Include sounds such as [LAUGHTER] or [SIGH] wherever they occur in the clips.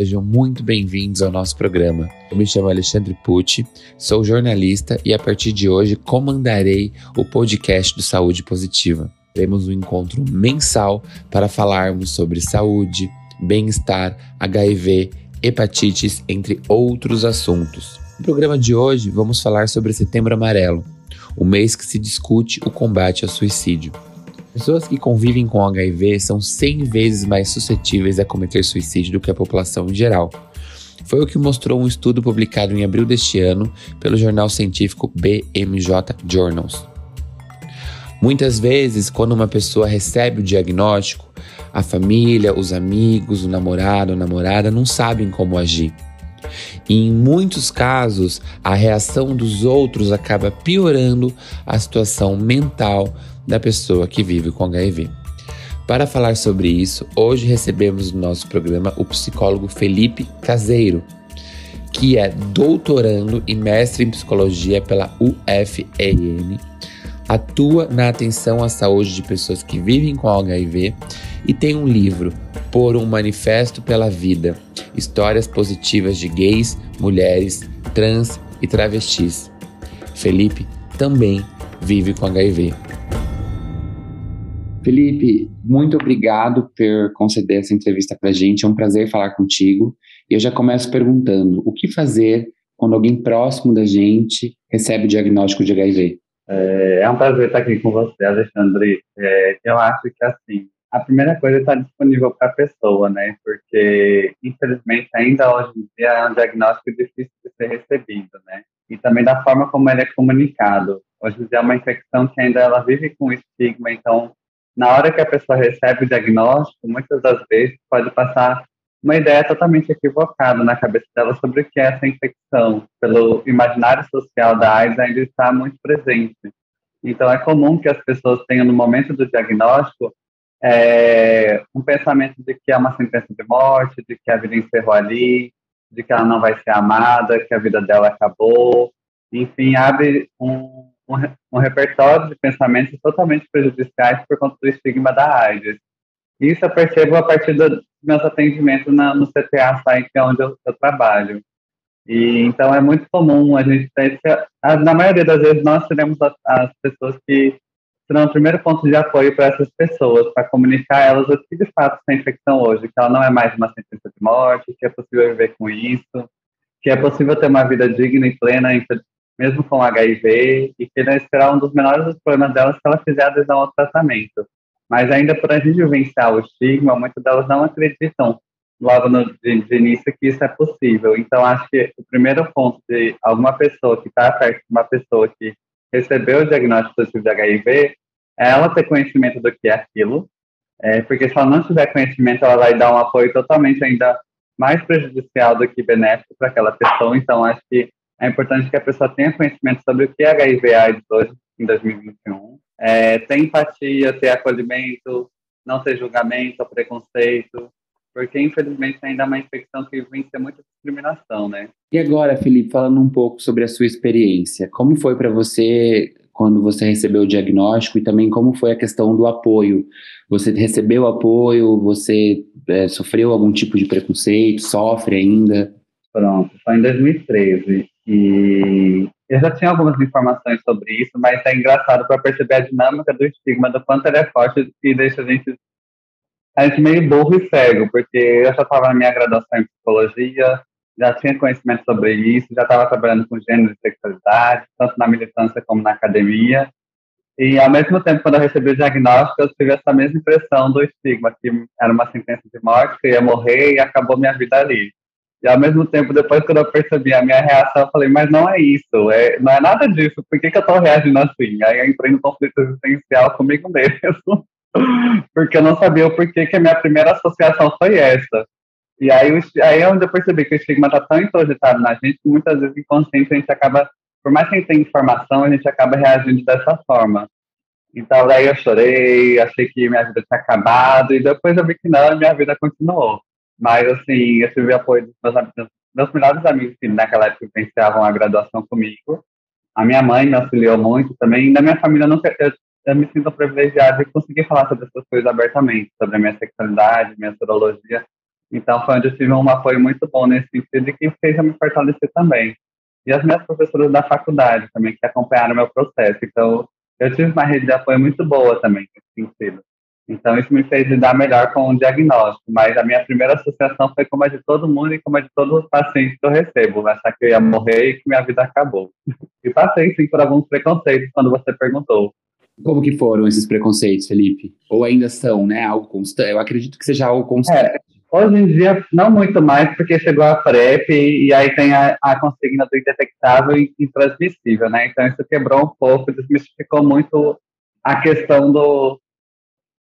Sejam muito bem-vindos ao nosso programa. Eu me chamo Alexandre Pucci, sou jornalista e a partir de hoje comandarei o podcast do Saúde Positiva. Teremos um encontro mensal para falarmos sobre saúde, bem-estar, HIV, hepatites, entre outros assuntos. No programa de hoje, vamos falar sobre Setembro Amarelo, o mês que se discute o combate ao suicídio. Pessoas que convivem com HIV são 100 vezes mais suscetíveis a cometer suicídio do que a população em geral. Foi o que mostrou um estudo publicado em abril deste ano pelo jornal científico BMJ Journals. Muitas vezes, quando uma pessoa recebe o diagnóstico, a família, os amigos, o namorado, a namorada não sabem como agir. E em muitos casos, a reação dos outros acaba piorando a situação mental da pessoa que vive com HIV. Para falar sobre isso, hoje recebemos no nosso programa o psicólogo Felipe Caseiro, que é doutorando e mestre em psicologia pela UFRN, atua na atenção à saúde de pessoas que vivem com HIV e tem um livro, Por um Manifesto pela Vida: Histórias Positivas de Gays, Mulheres, Trans e Travestis. Felipe também vive com HIV. Felipe, muito obrigado por conceder essa entrevista para a gente. É um prazer falar contigo. E eu já começo perguntando: o que fazer quando alguém próximo da gente recebe o diagnóstico de HIV? É, é um prazer estar aqui com você, Alexandre. É, eu acho que assim, a primeira coisa é estar disponível para a pessoa, né? Porque, infelizmente, ainda hoje em dia é um diagnóstico difícil de ser recebido, né? E também da forma como ele é comunicado. Hoje em dia é uma infecção que ainda ela vive com estigma, então na hora que a pessoa recebe o diagnóstico, muitas das vezes pode passar uma ideia totalmente equivocada na cabeça dela sobre o que é essa infecção, pelo imaginário social da AIDS ainda está muito presente. Então, é comum que as pessoas tenham, no momento do diagnóstico, é, um pensamento de que é uma sentença de morte, de que a vida encerrou ali, de que ela não vai ser amada, que a vida dela acabou. Enfim, abre um, um, um repertório de pensamentos totalmente prejudiciais por conta do estigma da AIDS. Isso eu percebo a partir dos meus atendimentos na, no CTA Site, que é onde eu, eu, trabalho. E então é muito comum a gente ter, na maioria das vezes nós seremos as, as pessoas que serão o primeiro ponto de apoio para essas pessoas, para comunicar a elas o que de fato a infecção hoje, que ela não é mais uma sentença de morte, que é possível viver com isso, que é possível ter uma vida digna e plena, mesmo com HIV, e que será um dos menores problemas delas se ela fizer adesão ao tratamento. Mas ainda por a gente vivenciar o estigma, muitas delas não acreditam logo no, de, de início que isso é possível. Então, acho que o primeiro ponto de alguma pessoa que está perto de uma pessoa que recebeu o diagnóstico de HIV é ela ter conhecimento do que é aquilo, é, porque se ela não tiver conhecimento, ela vai dar um apoio totalmente ainda mais prejudicial do que benéfico para aquela pessoa. Então, acho que é importante que a pessoa tenha conhecimento sobre o que é HIV AIDS hoje, em 2021. É, ter empatia, ter acolhimento, não ter julgamento preconceito, porque infelizmente ainda é uma infecção que vence muita discriminação, né? E agora, Felipe, falando um pouco sobre a sua experiência, como foi para você quando você recebeu o diagnóstico e também como foi a questão do apoio? Você recebeu apoio? Você é, sofreu algum tipo de preconceito? Sofre ainda? Pronto, foi em 2013. E eu já tinha algumas informações sobre isso, mas é engraçado para perceber a dinâmica do estigma, do quanto ele é forte e deixa a gente, a gente meio burro e cego, porque eu já estava na minha graduação em psicologia, já tinha conhecimento sobre isso, já estava trabalhando com gênero e sexualidade, tanto na militância como na academia. E, ao mesmo tempo, quando eu recebi o diagnóstico, eu tive essa mesma impressão do estigma, que era uma sentença de morte, que eu ia morrer e acabou minha vida ali. E ao mesmo tempo, depois que eu percebi a minha reação, eu falei, mas não é isso, é, não é nada disso, por que, que eu estou reagindo assim? Aí eu entrei no conflito existencial comigo mesmo, [LAUGHS] porque eu não sabia o porquê que a minha primeira associação foi essa. E aí, aí é eu percebi que o estigma está tão introjetado na gente que muitas vezes inconsciente a gente acaba, por mais que a gente tenha informação, a gente acaba reagindo dessa forma. Então, daí eu chorei, achei que minha vida tinha acabado, e depois eu vi que não, minha vida continuou. Mas, assim, eu tive apoio dos meus meus melhores amigos que naquela época iniciavam a graduação comigo. A minha mãe me auxiliou muito também. Na minha família, nunca, eu, eu me sinto privilegiado de conseguir falar sobre essas coisas abertamente, sobre a minha sexualidade, minha sorologia, Então, foi onde eu tive um apoio muito bom nesse sentido e que fez eu me fortalecer também. E as minhas professoras da faculdade também, que acompanharam o meu processo. Então, eu tive uma rede de apoio muito boa também nesse sentido. Então, isso me fez lidar melhor com o diagnóstico. Mas a minha primeira associação foi como a de todo mundo e como a de todos os pacientes que eu recebo. Achar que eu ia morrer e que minha vida acabou. E passei, sim, por alguns preconceitos quando você perguntou. Como que foram esses preconceitos, Felipe? Ou ainda são, né, algo constante? Eu acredito que seja algo constante. É, hoje em dia, não muito mais, porque chegou a PrEP e, e aí tem a, a consigna do indetectável e intransmissível, né? Então, isso quebrou um pouco, desmistificou muito a questão do,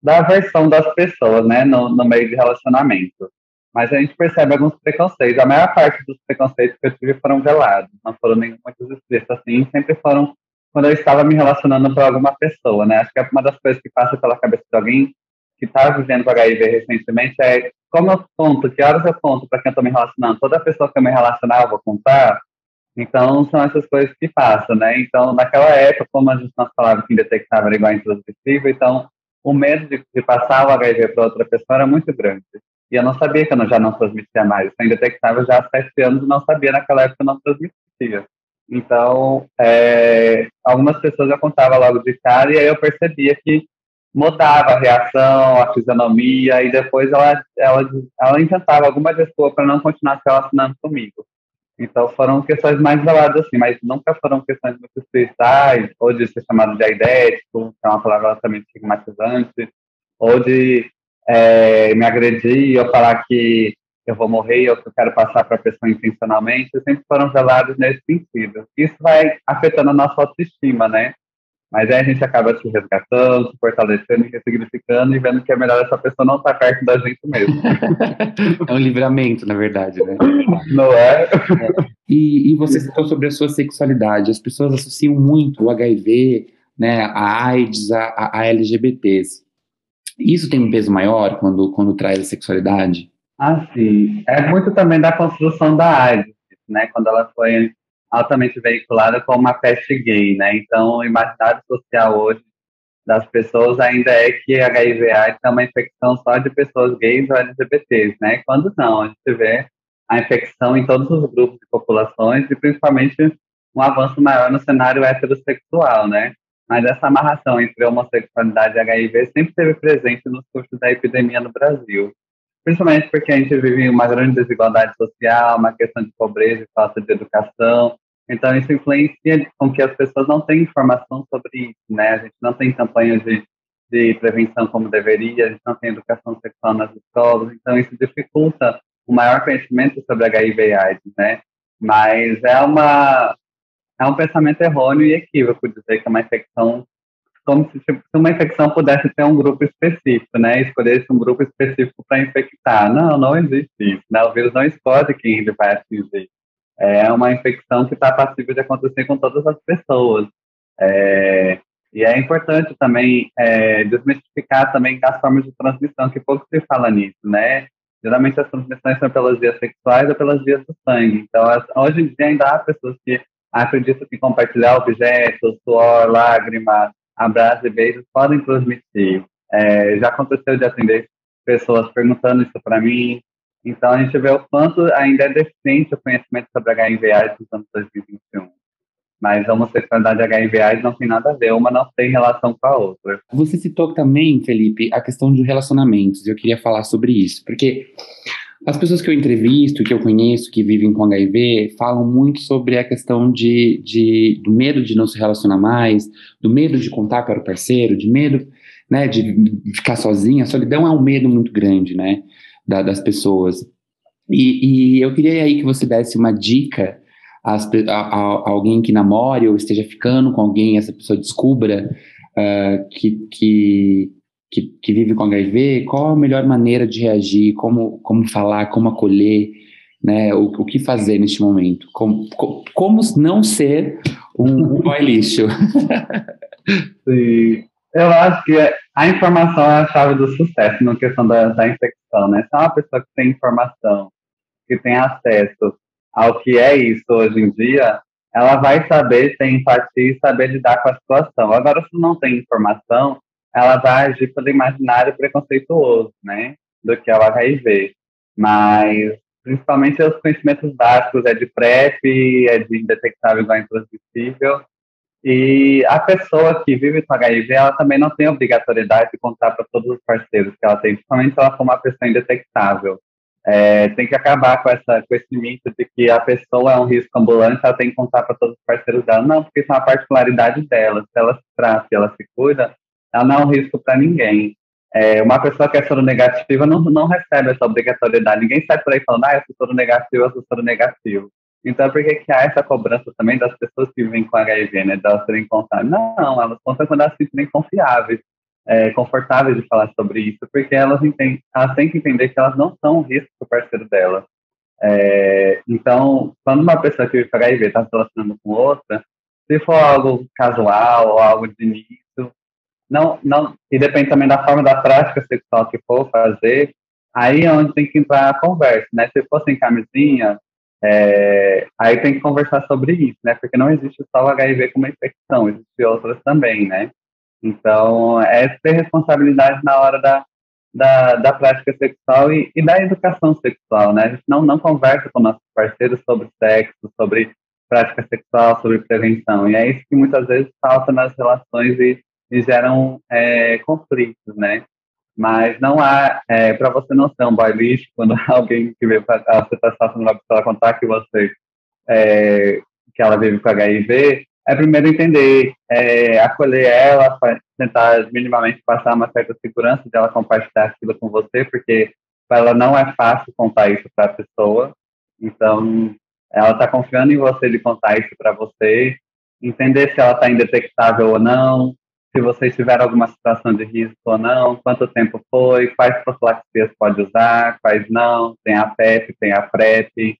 da aversão das pessoas, né, no, no meio de relacionamento. Mas a gente percebe alguns preconceitos. A maior parte dos preconceitos que eu tive foram velados, não foram nem muitos explícitos assim, sempre foram quando eu estava me relacionando com alguma pessoa, né? Acho que é uma das coisas que passa pela cabeça de alguém que está vivendo com HIV recentemente é como eu conto, que horas eu conto para quem eu estou me relacionando. Toda pessoa que eu me relacionar, eu vou contar. Então, são essas coisas que passam, né? Então, naquela época, como a gente não falava que indetectável era igual a intransmissível, então o medo de, de passar o HIV para outra pessoa era muito grande. E eu não sabia que eu já não transmitia mais. Eu detectava já há sete anos e não sabia naquela época que eu não transmitia. Então, é, algumas pessoas eu contava logo de cara e aí eu percebia que mudava a reação, a fisionomia e depois ela, ela, ela inventava alguma desculpa para não continuar se relacionando comigo. Então foram questões mais veladas assim, mas nunca foram questões muito especiais, ou de ser chamado de aidético, que é uma palavra altamente estigmatizante, ou de é, me agredir ou falar que eu vou morrer ou que eu quero passar para a pessoa intencionalmente, sempre foram velados nesse sentido. Isso vai afetando a nossa autoestima, né? Mas aí a gente acaba se resgatando, se fortalecendo, ressignificando e vendo que é melhor essa pessoa não estar perto da gente mesmo. [LAUGHS] é um livramento, na verdade, né? Não é? é. E, e você citou sobre a sua sexualidade. As pessoas associam muito o HIV, né, a AIDS, a, a LGBTs. Isso tem um peso maior quando, quando traz a sexualidade? Ah, sim. É muito também da construção da AIDS, né? Quando ela foi altamente veiculada como uma peste gay, né? Então, o imaginário social hoje das pessoas ainda é que HIV/AIDS é uma infecção só de pessoas gays ou LGBTs, né? Quando não, a gente vê a infecção em todos os grupos de populações e principalmente um avanço maior no cenário heterossexual, né? Mas essa amarração entre homossexualidade e HIV sempre esteve presente nos cursos da epidemia no Brasil. Principalmente porque a gente vive uma grande desigualdade social, uma questão de pobreza e falta de educação, então, isso influencia com que as pessoas não tenham informação sobre isso, né? A gente não tem campanha de, de prevenção como deveria, a gente não tem educação sexual nas escolas, então isso dificulta o maior conhecimento sobre HIV e AIDS, né? Mas é uma é um pensamento errôneo e equívoco dizer que é uma infecção como se, se uma infecção pudesse ter um grupo específico, né? Escolhesse um grupo específico para infectar. Não, não existe isso, né? O vírus não escolhe quem ele vai atingir é uma infecção que está passível de acontecer com todas as pessoas. É, e é importante também é, desmistificar também as formas de transmissão, que pouco se fala nisso, né? Geralmente as transmissões são pelas vias sexuais ou pelas vias do sangue. Então, as, hoje em dia ainda há pessoas que acreditam que compartilhar objetos, suor, lágrima, abraço e beijos podem transmitir. É, já aconteceu de atender pessoas perguntando isso para mim, então, a gente vê o quanto ainda é deficiente o conhecimento sobre HIV/AIDS nos anos 2021. Mas a homossexualidade e HIV/AIDS não tem nada a ver, uma não tem relação com a outra. Você citou também, Felipe, a questão de relacionamentos. Eu queria falar sobre isso, porque as pessoas que eu entrevisto, que eu conheço, que vivem com HIV, falam muito sobre a questão de, de, do medo de não se relacionar mais, do medo de contar para o parceiro, de medo né, de ficar sozinha. A solidão é um medo muito grande, né? Da, das pessoas. E, e, eu queria aí que você desse uma dica a, a, a, alguém que namore ou esteja ficando com alguém, essa pessoa descubra uh, que, que, que, que, vive com HIV, qual a melhor maneira de reagir, como, como falar, como acolher, né, o, o que fazer neste momento, como, como não ser um, um boy lixo. [LAUGHS] Sim. Eu acho que a informação é a chave do sucesso na questão da, da infecção, né? Se é uma pessoa que tem informação, que tem acesso ao que é isso hoje em dia, ela vai saber ter empatia e saber lidar com a situação. Agora, se não tem informação, ela vai agir pelo imaginário preconceituoso, né? Do que é o HIV. Mas, principalmente, os conhecimentos básicos é de PrEP, é de indetectável igual intransmissível. E a pessoa que vive com HIV, ela também não tem obrigatoriedade de contar para todos os parceiros que ela tem, principalmente se ela for uma pessoa indetectável. É, tem que acabar com, essa, com esse mito de que a pessoa é um risco ambulante, ela tem que contar para todos os parceiros dela. Não, porque isso é uma particularidade dela. Se ela se trata, ela se cuida, ela não é um risco para ninguém. É, uma pessoa que é soronegativa não, não recebe essa obrigatoriedade. Ninguém sai por aí falando, ah, eu sou soronegativo, eu sou soronegativo. Então, por que, que há essa cobrança também das pessoas que vivem com HIV, né, de elas serem contadas? Não, elas contam quando elas se sentem confiáveis é, confortáveis de falar sobre isso, porque elas, entendem, elas têm que entender que elas não são um risco para o parceiro dela. É, então, quando uma pessoa que vive com HIV está se relacionando com outra, se for algo casual ou algo de início, não, não, e depende também da forma da prática sexual que for fazer, aí é onde tem que entrar a conversa, né? Se for sem camisinha, é, aí tem que conversar sobre isso, né? Porque não existe só o HIV como infecção, existem outras também, né? Então, é ter responsabilidade na hora da, da, da prática sexual e, e, da educação sexual, né? A gente não, não conversa com nossos parceiros sobre sexo, sobre prática sexual, sobre prevenção. E é isso que muitas vezes falta nas relações e, e geram é, conflitos, né? Mas não há, é, para você não ser um boy lixo, quando [LAUGHS] alguém que veio para você está passando uma pessoa contar que você, é, que ela vive com HIV, é primeiro entender, é, acolher ela, tentar minimamente passar uma certa segurança dela compartilhar aquilo com você, porque para ela não é fácil contar isso para a pessoa. Então, ela está confiando em você de contar isso para você, entender se ela está indetectável ou não, se você tiver alguma situação de risco ou não, quanto tempo foi, quais profilaxias pode usar, quais não, tem a PEP, tem a PrEP,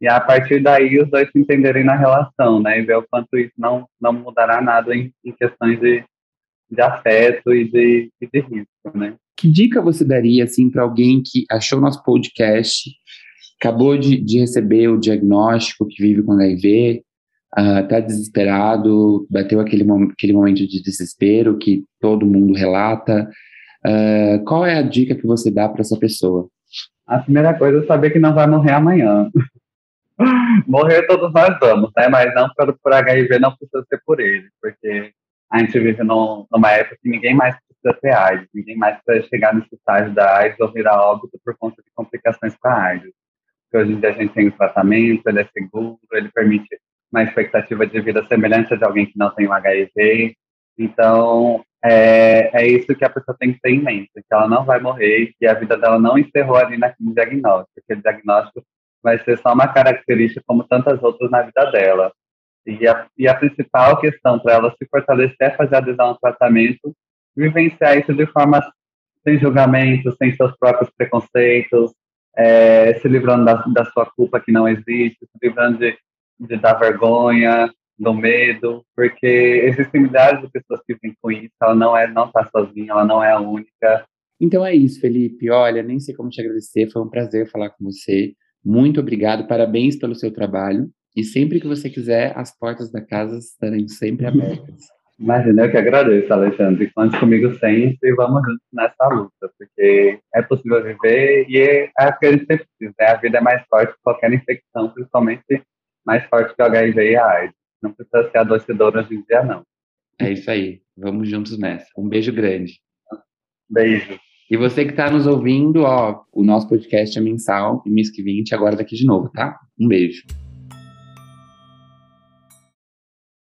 e a partir daí os dois se entenderem na relação, né? E ver o quanto isso não, não mudará nada em, em questões de, de afeto e de, e de risco, né? Que dica você daria, assim, para alguém que achou nosso podcast, acabou de, de receber o diagnóstico, que vive com HIV, uh, desesperado, bateu aquele, aquele momento de desespero que todo mundo relata. Uh, qual é a dica que você dá para essa pessoa? A primeira coisa é saber que não vai morrer amanhã. [LAUGHS] Morrer todos nós vamos, né? Mas não por, por HIV, não precisa ser por ele, porque a gente vive num, numa época que ninguém mais precisa ter AIDS, ninguém mais precisa chegar nesse estágio da AIDS ou virar óbito por conta de complicações com a AIDS. Porque hoje em dia a gente tem o tratamento, ele é seguro, ele permite uma expectativa de vida semelhante de alguém que não tem o HIV. Então, é, é isso que a pessoa tem que ter em mente, que ela não vai morrer, que a vida dela não encerrou ali naquele diagnóstico, aquele diagnóstico vai ser só uma característica como tantas outras na vida dela. E a, e a principal questão para ela se fortalecer é fazer adesão ao tratamento, vivenciar isso de forma sem julgamento, sem seus próprios preconceitos, é, se livrando da, da, sua culpa que não existe, se livrando de, de dar vergonha, do medo, porque existem milhares de pessoas que vivem com isso, ela não é, não está sozinha, ela não é a única. Então é isso, Felipe. Olha, nem sei como te agradecer, foi um prazer falar com você. Muito obrigado, parabéns pelo seu trabalho. E sempre que você quiser, as portas da casa estarão sempre abertas. [LAUGHS] Imagina, eu que agradeço, Alexandre. Conte comigo sempre e vamos juntos nessa luta, porque é possível viver e é, o que a gente sempre diz, né? A vida é mais forte que qualquer infecção, principalmente mais forte que o HIV e a AIDS. Não precisa ser adoecedor hoje em dia, não. É isso aí. Vamos juntos nessa. Um beijo grande. Beijo. E você que está nos ouvindo, ó, o nosso podcast é mensal, mês que vem, agora daqui de novo, tá? Um beijo.